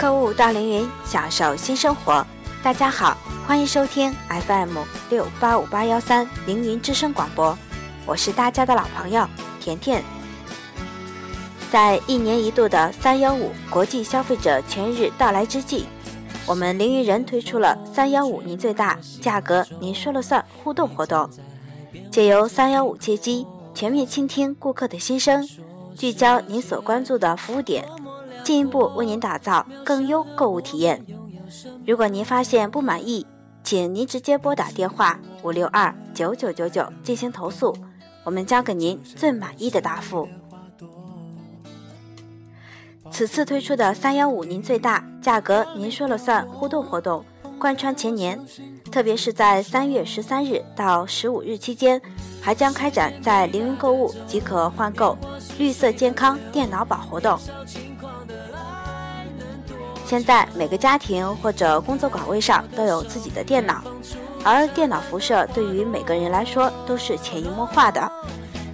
购物到凌云，享受新生活。大家好，欢迎收听 FM 六八五八幺三凌云之声广播，我是大家的老朋友甜甜。在一年一度的三幺五国际消费者权益日到来之际，我们凌云人推出了三幺五您最大，价格您说了算互动活动，借由三幺五接机，全面倾听顾客的心声，聚焦您所关注的服务点。进一步为您打造更优购物体验。如果您发现不满意，请您直接拨打电话五六二九九九九进行投诉，我们将给您最满意的答复。此次推出的三幺五您最大，价格您说了算互动活动，贯穿全年，特别是在三月十三日到十五日期间，还将开展在凌云购物即可换购绿色健康电脑宝活动。现在每个家庭或者工作岗位上都有自己的电脑，而电脑辐射对于每个人来说都是潜移默化的。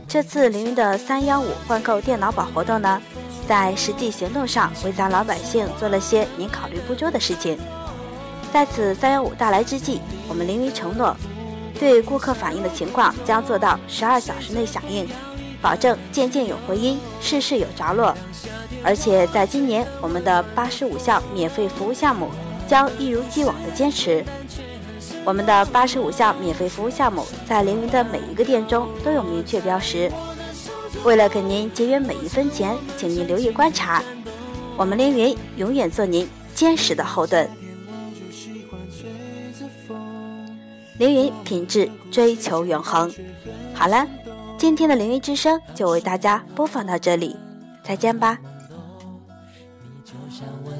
这次凌云的三幺五换购电脑宝活动呢，在实际行动上为咱老百姓做了些您考虑不周的事情。在此三幺五到来之际，我们凌云承诺，对顾客反映的情况将做到十二小时内响应，保证件件有回音，事事有着落。而且在今年，我们的八十五项免费服务项目将一如既往的坚持。我们的八十五项免费服务项目在凌云的每一个店中都有明确标识。为了给您节约每一分钱，请您留意观察。我们凌云永远做您坚实的后盾。凌云品质追求永恒。好了，今天的凌云之声就为大家播放到这里，再见吧。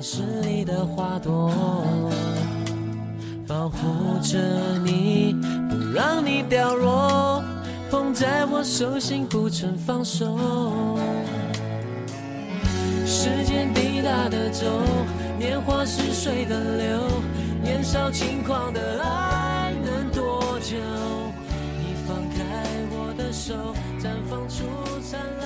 湿里的花朵，保护着你，不让你掉落。捧在我手心，不曾放手。时间滴答的走，年华似水的流，年少轻狂的爱能多久？手绽放出灿烂